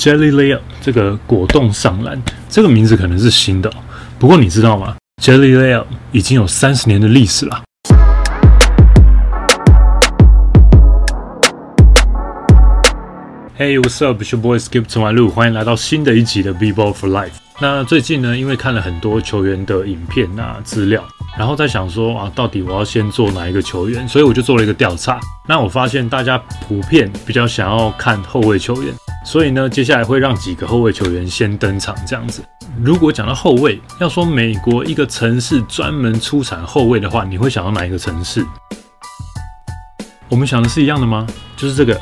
Jelly Layup 这个果冻上篮，这个名字可能是新的，不过你知道吗？Jelly Layup 已经有三十年的历史了。Hey, what's up? It's your boy Skip 陈完路，欢迎来到新的一集的 B Ball for Life。那最近呢，因为看了很多球员的影片啊资料，然后在想说啊，到底我要先做哪一个球员？所以我就做了一个调查。那我发现大家普遍比较想要看后卫球员，所以呢，接下来会让几个后卫球员先登场这样子。如果讲到后卫，要说美国一个城市专门出产后卫的话，你会想到哪一个城市？我们想的是一样的吗？就是这个。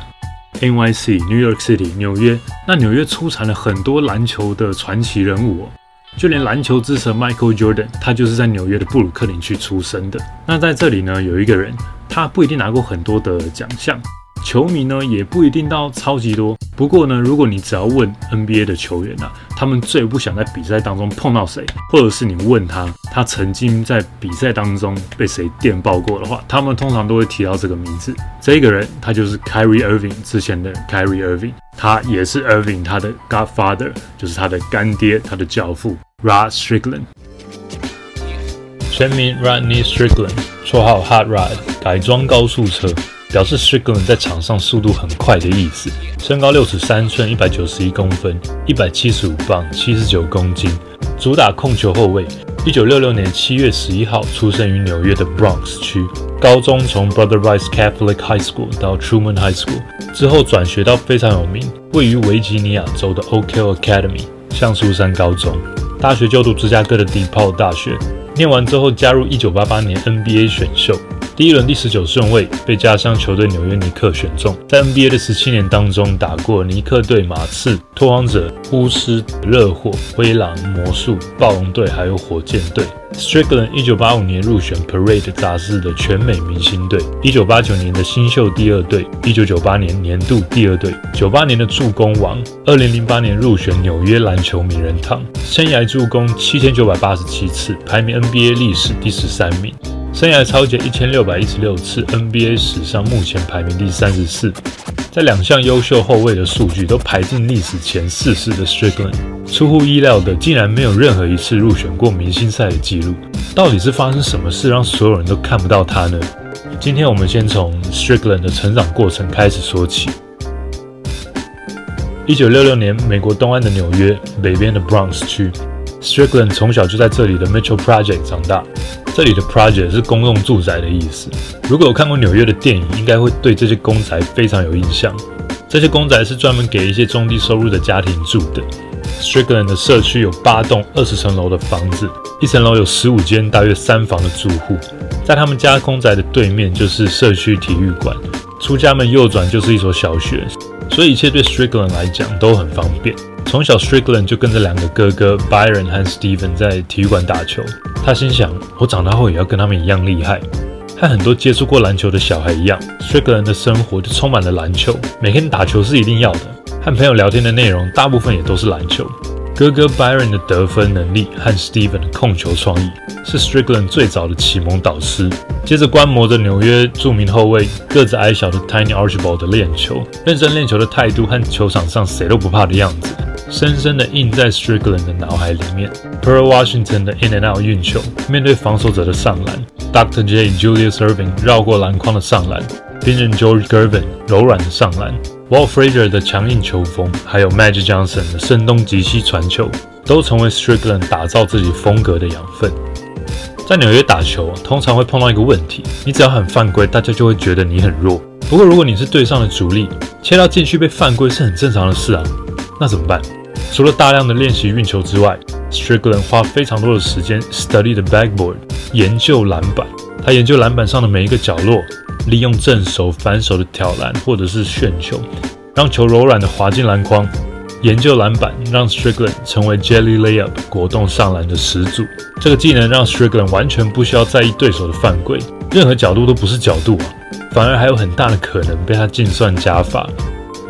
NYC New York City 纽约，那纽约出产了很多篮球的传奇人物哦，就连篮球之神 Michael Jordan，他就是在纽约的布鲁克林区出生的。那在这里呢，有一个人，他不一定拿过很多的奖项。球迷呢也不一定到超级多，不过呢，如果你只要问 NBA 的球员啊，他们最不想在比赛当中碰到谁，或者是你问他，他曾经在比赛当中被谁电爆过的话，他们通常都会提到这个名字。这个人他就是 Kyrie Irving 之前的 Kyrie Irving，他也是 Irving 他的 Godfather，就是他的干爹，他的教父 Rod Strickland。全名 Rodney Strickland，绰号 Hot Rod，改装高速车。表示 Strickland 在场上速度很快的意思。身高六尺三寸，一百九十一公分，一百七十五磅，七十九公斤，主打控球后卫。一九六六年七月十一号出生于纽约的 Bronx 区。高中从 Brother Rice Catholic High School 到 Truman High School，之后转学到非常有名，位于维吉尼亚州的 Oak Hill Academy 橡树山高中。大学就读芝加哥的 DePaul 大学。念完之后加入一九八八年 NBA 选秀。第一轮第十九顺位被家乡球队纽约尼克选中，在 NBA 的十七年当中打过尼克队、马刺、拓荒者、巫师、热火、灰狼、魔术、暴龙队，还有火箭队。Strickland 一九八五年入选 Parade 杂志的全美明星队，一九八九年的新秀第二队，一九九八年年度第二队，九八年的助攻王，二零零八年入选纽约篮球名人堂，生涯助攻七千九百八十七次，排名 NBA 历史第十三名。生涯超解一千六百一十六次，NBA 史上目前排名第三十四，在两项优秀后卫的数据都排进历史前四十的 Strickland，出乎意料的竟然没有任何一次入选过明星赛的记录。到底是发生什么事让所有人都看不到他呢？今天我们先从 Strickland 的成长过程开始说起。一九六六年，美国东岸的纽约北边的 Bronx 区，Strickland 从小就在这里的 Mitchell Project 长大。这里的 project 是公共住宅的意思。如果有看过纽约的电影，应该会对这些公宅非常有印象。这些公宅是专门给一些中低收入的家庭住的。Strickland 的社区有八栋二十层楼的房子，一层楼有十五间大约三房的住户。在他们家公宅的对面就是社区体育馆，出家门右转就是一所小学，所以一切对 Strickland 来讲都很方便。从小，Strickland 就跟着两个哥哥 Byron 和 Steven 在体育馆打球。他心想：“我长大后也要跟他们一样厉害。”和很多接触过篮球的小孩一样，Strickland 的生活就充满了篮球。每天打球是一定要的，和朋友聊天的内容大部分也都是篮球。哥哥 Byron 的得分能力和 Steven 的控球创意是 Strickland 最早的启蒙导师。接着观摩着纽约著名后卫个子矮小的 Tiny Archibald 的练球，认真练球的态度和球场上谁都不怕的样子。深深的印在 Strickland 的脑海里面。Pearl Washington 的 In and Out 运球，面对防守者的上篮；Dr. J Julius Irving 绕过篮筐的上篮；冰人 George Gervin 柔软的上篮；Walt Frazier 的强硬球风，还有 Magic Johnson 的声东击西传球，都成为 Strickland 打造自己风格的养分。在纽约打球，通常会碰到一个问题：你只要很犯规，大家就会觉得你很弱。不过，如果你是队上的主力，切到禁区被犯规是很正常的事啊。那怎么办？除了大量的练习运球之外，Strickland 花非常多的时间 study the backboard，研究篮板。他研究篮板上的每一个角落，利用正手、反手的挑篮或者是旋球，让球柔软的滑进篮筐。研究篮板让 Strickland 成为 Jelly Layup 果冻上篮的始祖。这个技能让 Strickland 完全不需要在意对手的犯规，任何角度都不是角度啊，反而还有很大的可能被他计算加法。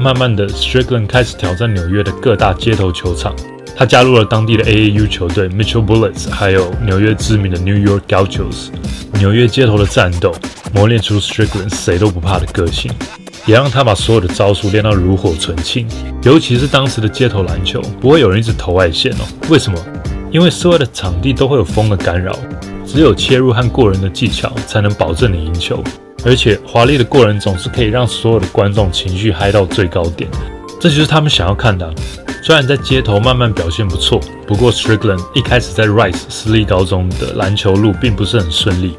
慢慢的，Strickland 开始挑战纽约的各大街头球场。他加入了当地的 AAU 球队 Mitchell Bullets，还有纽约知名的 New York Gauchos。纽约街头的战斗磨练出 Strickland 谁都不怕的个性。也让他把所有的招数练到炉火纯青。尤其是当时的街头篮球，不会有人一直投外线哦。为什么？因为所有的场地都会有风的干扰，只有切入和过人的技巧才能保证你赢球。而且华丽的过人总是可以让所有的观众情绪嗨到最高点，这就是他们想要看的。虽然在街头慢慢表现不错，不过 Strickland 一开始在 Rice 私立高中的篮球路并不是很顺利，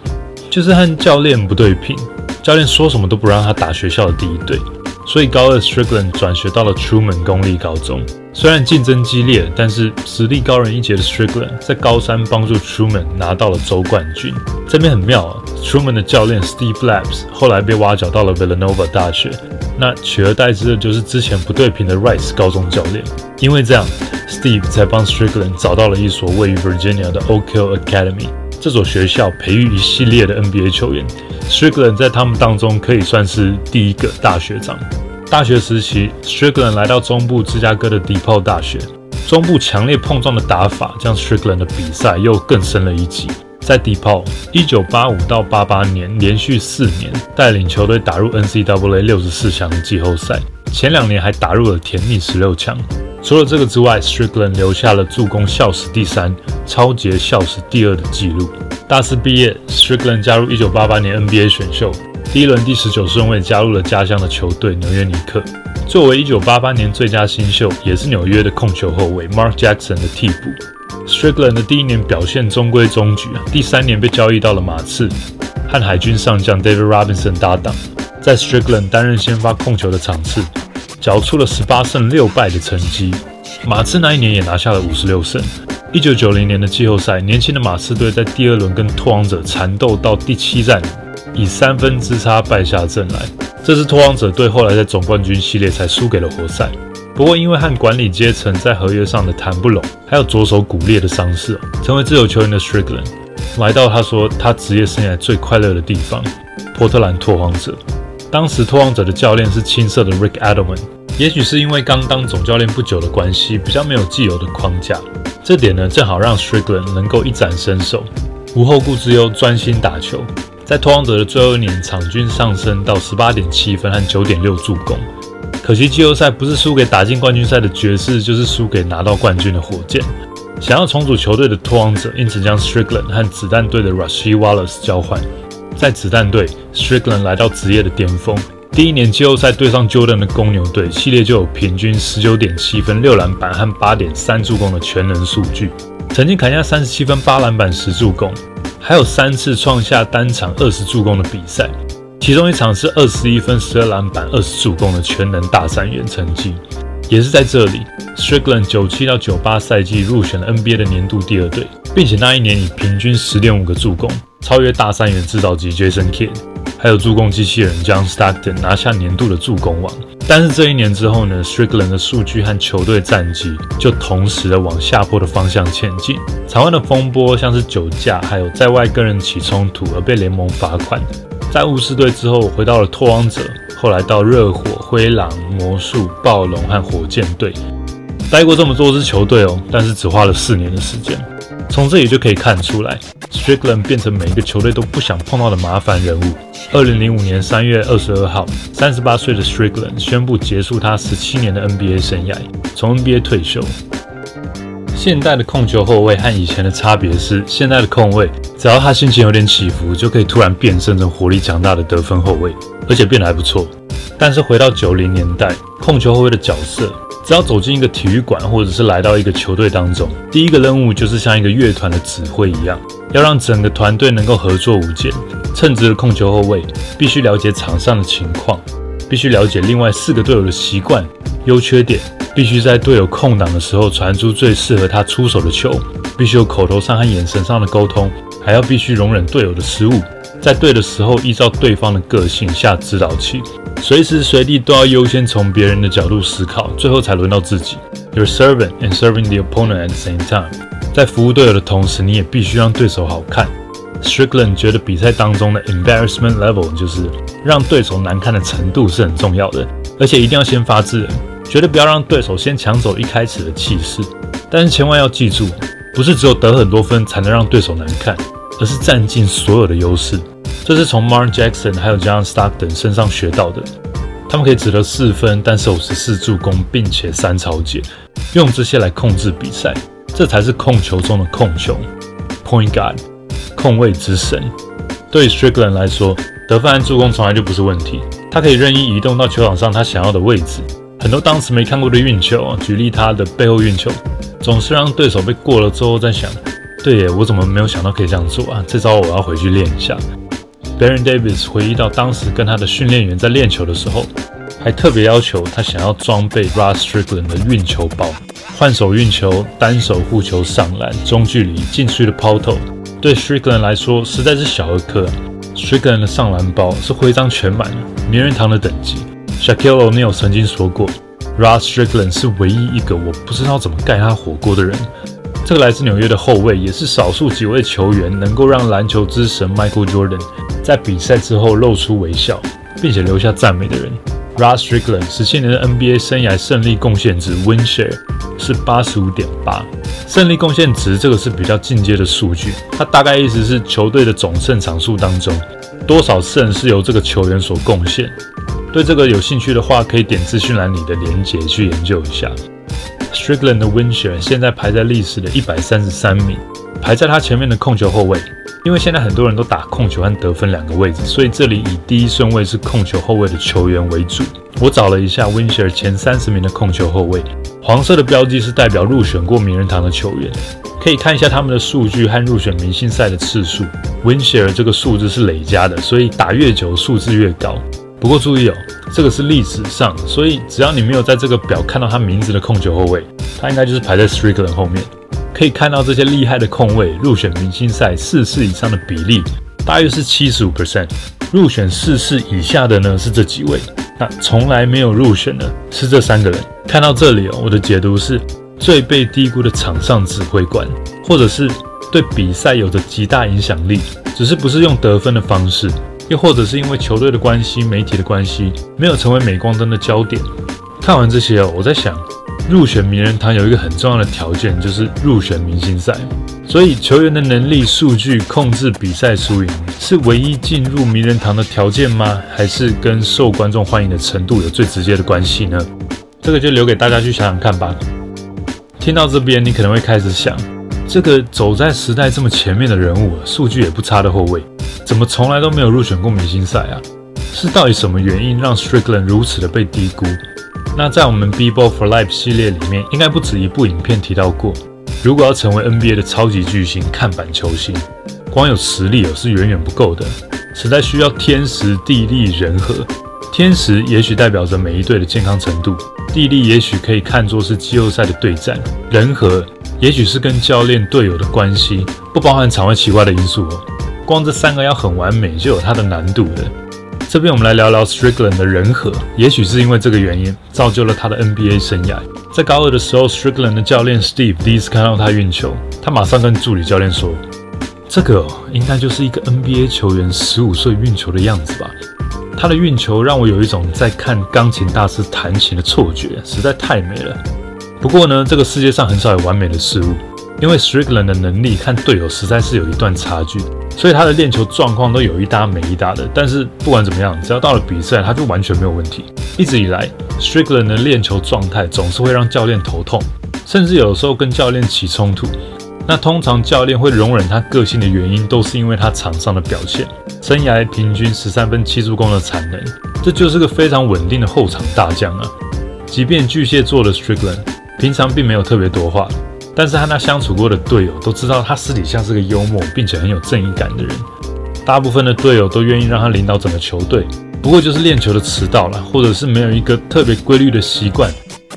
就是和教练不对频，教练说什么都不让他打学校的第一队。所以高二 Strickland 转学到了 Truman 公立高中，虽然竞争激烈，但是实力高人一截的 Strickland 在高三帮助 Truman 拿到了州冠军。这边很妙啊，Truman 的教练 Steve Labs 后来被挖角到了 Villanova 大学，那取而代之的就是之前不对平的 Rice 高中教练。因为这样，Steve 才帮 Strickland 找到了一所位于 Virginia 的 Oak Hill Academy。这所学校培育一系列的 NBA 球员，Strickland 在他们当中可以算是第一个大学长。大学时期，Strickland 来到中部芝加哥的迪炮大学，中部强烈碰撞的打法将 Strickland 的比赛又更升了一级。在迪炮，1985到88年连续四年带领球队打入 NCAA 六十四强季后赛，前两年还打入了甜蜜十六强。除了这个之外，Strickland 留下了助攻校史第三、超级校史第二的纪录。大四毕业，Strickland 加入1988年 NBA 选秀，第一轮第十九顺位加入了家乡的球队纽约尼克。作为1988年最佳新秀，也是纽约的控球后卫 Mark Jackson 的替补。Strickland 的第一年表现中规中矩，第三年被交易到了马刺，和海军上将 David Robinson 搭档，在 Strickland 担任先发控球的场次。缴出了十八胜六败的成绩，马刺那一年也拿下了五十六胜。一九九零年的季后赛，年轻的马刺队在第二轮跟拓荒者缠斗到第七战，以三分之差败下阵来。这支拓荒者队后来在总冠军系列才输给了活塞。不过因为和管理阶层在合约上的谈不拢，还有左手骨裂的伤势，成为自由球员的 Strickland 来到他说他职业生涯最快乐的地方——波特兰拓荒者。当时拓荒者的教练是青涩的 Rick Adelman，也许是因为刚当总教练不久的关系，比较没有既有的框架，这点呢正好让 Strickland 能够一展身手，无后顾之忧，专心打球。在拓荒者的最后一年，场均上升到十八点七分和九点六助攻。可惜季后赛不是输给打进冠军赛的爵士，就是输给拿到冠军的火箭。想要重组球队的拓荒者因此将 Strickland 和子弹队的 Rashid Wallace 交换。在子弹队，Strickland 来到职业的巅峰。第一年季后赛对上 Jordan 的公牛队，系列就有平均十九点七分、六篮板和八点三助攻的全能数据。曾经砍下三十七分、八篮板、十助攻，还有三次创下单场二十助攻的比赛。其中一场是二十一分、十二篮板、二十助攻的全能大三元成绩。也是在这里，Strickland 九七到九八赛季入选了 NBA 的年度第二队，并且那一年以平均十点五个助攻。超越大三元制造机 Jason Kidd，还有助攻机器人 John Stockton 拿下年度的助攻王。但是这一年之后呢，Strickland 的数据和球队战绩就同时的往下坡的方向前进。场外的风波像是酒驾，还有在外跟人起冲突而被联盟罚款。在巫师队之后回到了拓荒者，后来到热火、灰狼、魔术、暴龙和火箭队，待过这么多支球队哦，但是只花了四年的时间。从这里就可以看出来，Strickland 变成每一个球队都不想碰到的麻烦人物。二零零五年三月二十二号，三十八岁的 Strickland 宣布结束他十七年的 NBA 生涯，从 NBA 退休。现代的控球后卫和以前的差别是，现在的控卫只要他心情有点起伏，就可以突然变身成活力强大的得分后卫，而且变得还不错。但是回到九零年代，控球后卫的角色。只要走进一个体育馆，或者是来到一个球队当中，第一个任务就是像一个乐团的指挥一样，要让整个团队能够合作无间。称职的控球后卫必须了解场上的情况，必须了解另外四个队友的习惯、优缺点，必须在队友空档的时候传出最适合他出手的球，必须有口头上和眼神上的沟通，还要必须容忍队友的失误，在对的时候依照对方的个性下指导棋。随时随地都要优先从别人的角度思考，最后才轮到自己。You're serving and serving the opponent at the same time。在服务队友的同时，你也必须让对手好看。Strickland 觉得比赛当中的 embarrassment level 就是让对手难看的程度是很重要的，而且一定要先发制人，绝对不要让对手先抢走一开始的气势。但是千万要记住，不是只有得很多分才能让对手难看，而是占尽所有的优势。这是从 Mark Jackson 还有 John Stockton 身上学到的。他们可以只得四分，但是五十四助攻，并且三超解，用这些来控制比赛，这才是控球中的控球，Point Guard，控卫之神。对 Strickland 来说，得分和助攻从来就不是问题，他可以任意移动到球场上他想要的位置。很多当时没看过的运球，举例他的背后运球，总是让对手被过了之后在想，对耶，我怎么没有想到可以这样做啊？这招我要回去练一下。Baron Davis 回忆到当时跟他的训练员在练球的时候，还特别要求他想要装备 Russ Strickland 的运球包，换手运球、单手护球、上篮、中距离、禁区的抛投，对 Strickland 来说实在是小儿科。Strickland 的上篮包是徽章全满，名人堂的等级。Shaquille O'Neal 曾经说过，Russ Strickland 是唯一一个我不知道怎么盖他火锅的人。这个来自纽约的后卫，也是少数几位球员能够让篮球之神 Michael Jordan 在比赛之后露出微笑，并且留下赞美的人。Russ Strickland 十七年的 NBA 生涯胜利贡献值 Win Share 是八十五点八，胜利贡献值这个是比较进阶的数据，它大概意思是球队的总胜场数当中，多少胜是由这个球员所贡献。对这个有兴趣的话，可以点资讯栏里的连结去研究一下。Strickland 的 Win Share 现在排在历史的一百三十三名，排在他前面的控球后卫。因为现在很多人都打控球和得分两个位置，所以这里以第一顺位是控球后卫的球员为主。我找了一下 Win Share 前三十名的控球后卫，黄色的标记是代表入选过名人堂的球员，可以看一下他们的数据和入选明星赛的次数。Win Share 这个数字是累加的，所以打越久数字越高。不过注意哦，这个是历史上，所以只要你没有在这个表看到他名字的控球后卫，他应该就是排在 Strickland 后面。可以看到这些厉害的控卫入选明星赛四次以上的比例大约是七十五 percent，入选四次以下的呢是这几位，那从来没有入选的是这三个人。看到这里哦，我的解读是最被低估的场上指挥官，或者是对比赛有着极大影响力，只是不是用得分的方式。又或者是因为球队的关系、媒体的关系，没有成为镁光灯的焦点。看完这些哦，我在想，入选名人堂有一个很重要的条件，就是入选明星赛。所以球员的能力、数据、控制比赛输赢，是唯一进入名人堂的条件吗？还是跟受观众欢迎的程度有最直接的关系呢？这个就留给大家去想想看吧。听到这边，你可能会开始想。这个走在时代这么前面的人物，数据也不差的后卫，怎么从来都没有入选过明星赛啊？是到底什么原因让 Strickland 如此的被低估？那在我们 B Ball for Life 系列里面，应该不止一部影片提到过。如果要成为 NBA 的超级巨星、看板球星，光有实力是远远不够的，实在需要天时地利人和。天时也许代表着每一队的健康程度，地利也许可以看作是季后赛的对战，人和。也许是跟教练、队友的关系，不包含场外奇怪的因素哦。光这三个要很完美，就有它的难度的。这边我们来聊聊 Strickland 的人和。也许是因为这个原因，造就了他的 NBA 生涯。在高二的时候，Strickland 的教练 Steve 第一次看到他运球，他马上跟助理教练说：“这个哦应该就是一个 NBA 球员十五岁运球的样子吧？他的运球让我有一种在看钢琴大师弹琴的错觉，实在太美了。”不过呢，这个世界上很少有完美的事物，因为 Strickland 的能力和队友实在是有一段差距，所以他的练球状况都有一搭没一搭的。但是不管怎么样，只要到了比赛，他就完全没有问题。一直以来，Strickland 的练球状态总是会让教练头痛，甚至有时候跟教练起冲突。那通常教练会容忍他个性的原因，都是因为他场上的表现，生涯平均十三分七助攻的产能，这就是个非常稳定的后场大将啊。即便巨蟹座的 Strickland。平常并没有特别多话，但是和他相处过的队友都知道他私底下是个幽默并且很有正义感的人。大部分的队友都愿意让他领导整个球队，不过就是练球的迟到了，或者是没有一个特别规律的习惯，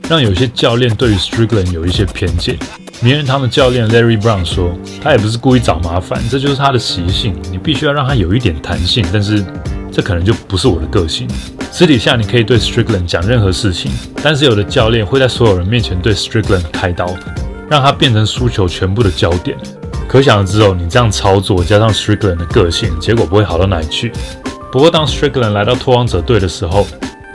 让有些教练对于 Strickland 有一些偏见。名人堂的教练 Larry Brown 说，他也不是故意找麻烦，这就是他的习性。你必须要让他有一点弹性，但是这可能就不是我的个性。私底下你可以对 Strickland 讲任何事情，但是有的教练会在所有人面前对 Strickland 开刀，让他变成输球全部的焦点。可想而知哦，你这样操作加上 Strickland 的个性，结果不会好到哪里去。不过当 Strickland 来到拓荒者队的时候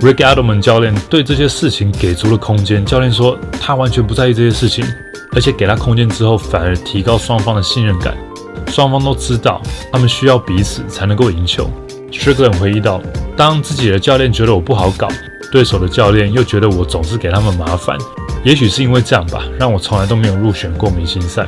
，Rick Adelman 教练对这些事情给足了空间。教练说他完全不在意这些事情，而且给他空间之后，反而提高双方的信任感。双方都知道他们需要彼此才能够赢球。Strickland 回忆到。当自己的教练觉得我不好搞，对手的教练又觉得我总是给他们麻烦，也许是因为这样吧，让我从来都没有入选过明星赛。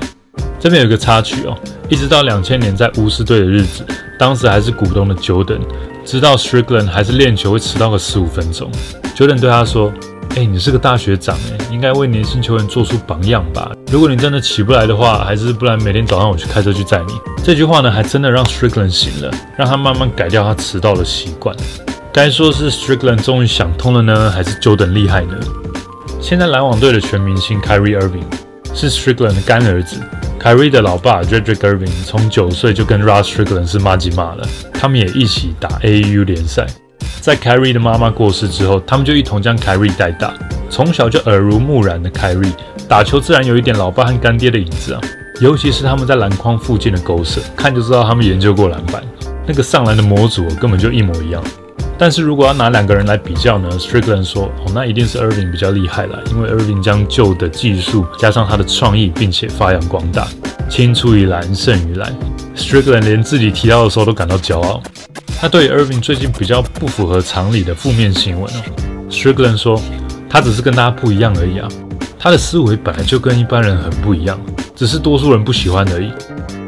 这边有一个插曲哦，一直到两千年在巫师队的日子，当时还是股东的 Jordan，知道 Strickland 还是练球会迟到个十五分钟，Jordan 对他说：“哎，你是个大学长哎，应该为年轻球员做出榜样吧？如果你真的起不来的话，还是不然每天早上我去开车去载你。”这句话呢，还真的让 Strickland 醒了，让他慢慢改掉他迟到的习惯。该说是 Strickland 终于想通了呢，还是 Jordan 厉害呢？现在篮网队的全明星 Kyrie Irving 是 Strickland 的干儿子。Kyrie 的老爸 Redrick Irving 从九岁就跟 Russ Strickland 是妈吉妈了，他们也一起打 AU 联赛。在 Kyrie 的妈妈过世之后，他们就一同将 Kyrie 带大。从小就耳濡目染的 Kyrie 打球自然有一点老爸和干爹的影子啊，尤其是他们在篮筐附近的勾射，看就知道他们研究过篮板。那个上篮的模组根本就一模一样。但是如果要拿两个人来比较呢？Strickland 说：“哦，那一定是 Irving 比较厉害了，因为 Irving 将旧的技术加上他的创意，并且发扬光大，青出于蓝胜于蓝。”Strickland 连自己提到的时候都感到骄傲。他对 Irving 最近比较不符合常理的负面新闻哦，Strickland 说：“他只是跟大家不一样而已啊，他的思维本来就跟一般人很不一样，只是多数人不喜欢而已。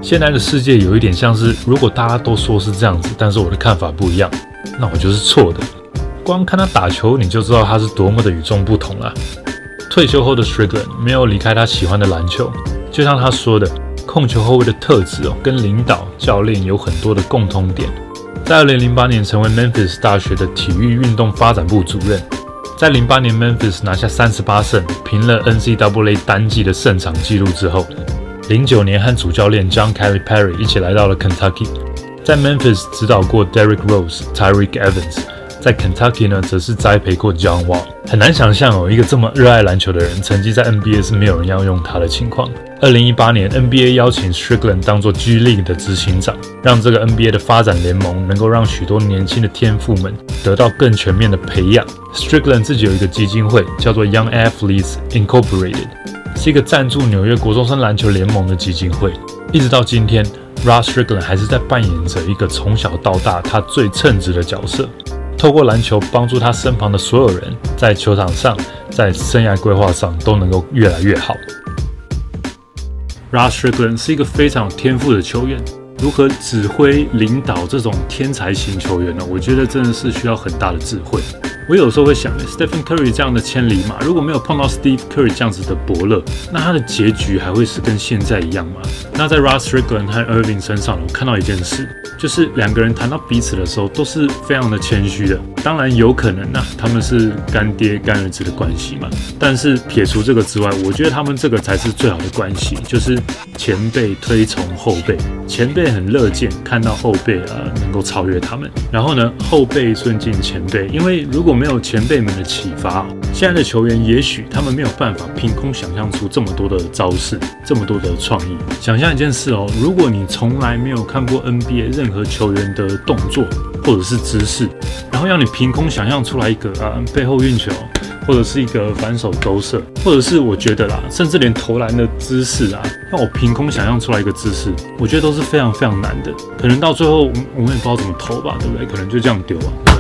现在的世界有一点像是，如果大家都说是这样子，但是我的看法不一样。”那我就是错的。光看他打球，你就知道他是多么的与众不同了。退休后的 Strickland 没有离开他喜欢的篮球，就像他说的，控球后卫的特质哦，跟领导教练有很多的共通点。在二零零八年成为 Memphis 大学的体育运动发展部主任，在零八年 Memphis 拿下三十八胜，平了 NCAA 单季的胜场纪录之后零九年和主教练 John Kelly Perry 一起来到了 Kentucky。在 Memphis 指导过 Derrick Rose、Tyreke Evans，在 Kentucky 呢，则是栽培过 John Wall。很难想象哦，一个这么热爱篮球的人，曾经在 NBA 是没有人要用他的情况。二零一八年，NBA 邀请 Strickland 当做 G League 的执行长，让这个 NBA 的发展联盟能够让许多年轻的天赋们得到更全面的培养。Strickland 自己有一个基金会，叫做 Young Athletes Incorporated，是一个赞助纽约国中生篮球联盟的基金会，一直到今天。Russ Strickland 还是在扮演着一个从小到大他最称职的角色，透过篮球帮助他身旁的所有人，在球场上，在生涯规划上都能够越来越好。Russ Strickland 是一个非常有天赋的球员，如何指挥领导这种天才型球员呢？我觉得真的是需要很大的智慧。我有时候会想，Stephen Curry 这样的千里马，如果没有碰到 Steve Curry 这样子的伯乐，那他的结局还会是跟现在一样吗？那在 Russ Strickland 和 Irving 身上，我看到一件事，就是两个人谈到彼此的时候，都是非常的谦虚的。当然有可能呐，他们是干爹干儿子的关系嘛。但是撇除这个之外，我觉得他们这个才是最好的关系，就是前辈推崇后辈，前辈很乐见看到后辈啊能够超越他们，然后呢，后辈尊敬前辈，因为如果果没有前辈们的启发，现在的球员也许他们没有办法凭空想象出这么多的招式，这么多的创意。想象一件事哦，如果你从来没有看过 NBA 任何球员的动作或者是姿势，然后要你凭空想象出来一个啊背后运球，或者是一个反手勾射，或者是我觉得啦，甚至连投篮的姿势啊，让我凭空想象出来一个姿势，我觉得都是非常非常难的。可能到最后我我们也不知道怎么投吧，对不对？可能就这样丢啊。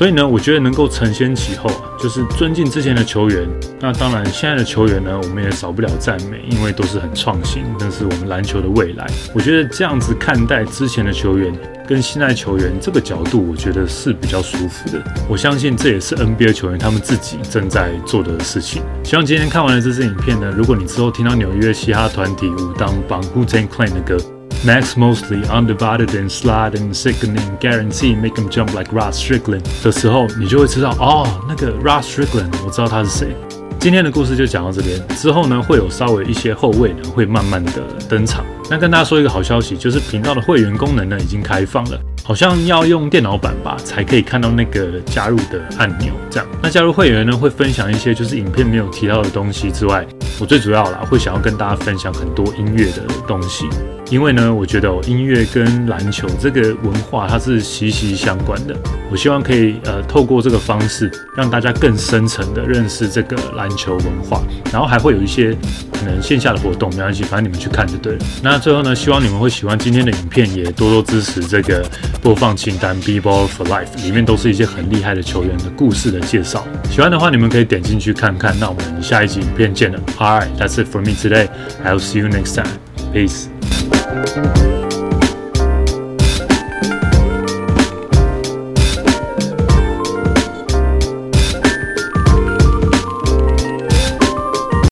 所以呢，我觉得能够承先启后，就是尊敬之前的球员。那当然，现在的球员呢，我们也少不了赞美，因为都是很创新，那是我们篮球的未来。我觉得这样子看待之前的球员跟现在球员这个角度，我觉得是比较舒服的。我相信这也是 NBA 球员他们自己正在做的事情。希望今天看完了这支影片呢，如果你之后听到纽约嘻哈团体武当帮 Wu Tang Clan 的歌。Max mostly undivided and slide and sickening, guarantee make him jump like Ross Strickland 的时候，你就会知道哦，那个 Ross Strickland，我知道他是谁。今天的故事就讲到这边，之后呢会有稍微一些后卫呢会慢慢的登场。那跟大家说一个好消息，就是频道的会员功能呢已经开放了，好像要用电脑版吧才可以看到那个加入的按钮。这样，那加入会员呢会分享一些就是影片没有提到的东西之外，我最主要啦会想要跟大家分享很多音乐的东西。因为呢，我觉得音乐跟篮球这个文化它是息息相关的。我希望可以呃透过这个方式，让大家更深层的认识这个篮球文化，然后还会有一些可能线下的活动，没关系，反正你们去看就对了。那最后呢，希望你们会喜欢今天的影片，也多多支持这个播放清单 B Ball for Life，里面都是一些很厉害的球员的故事的介绍。喜欢的话，你们可以点进去看看。那我们下一集影片见了。Alright, that's it for me today. I'll see you next time. Peace. Thank you.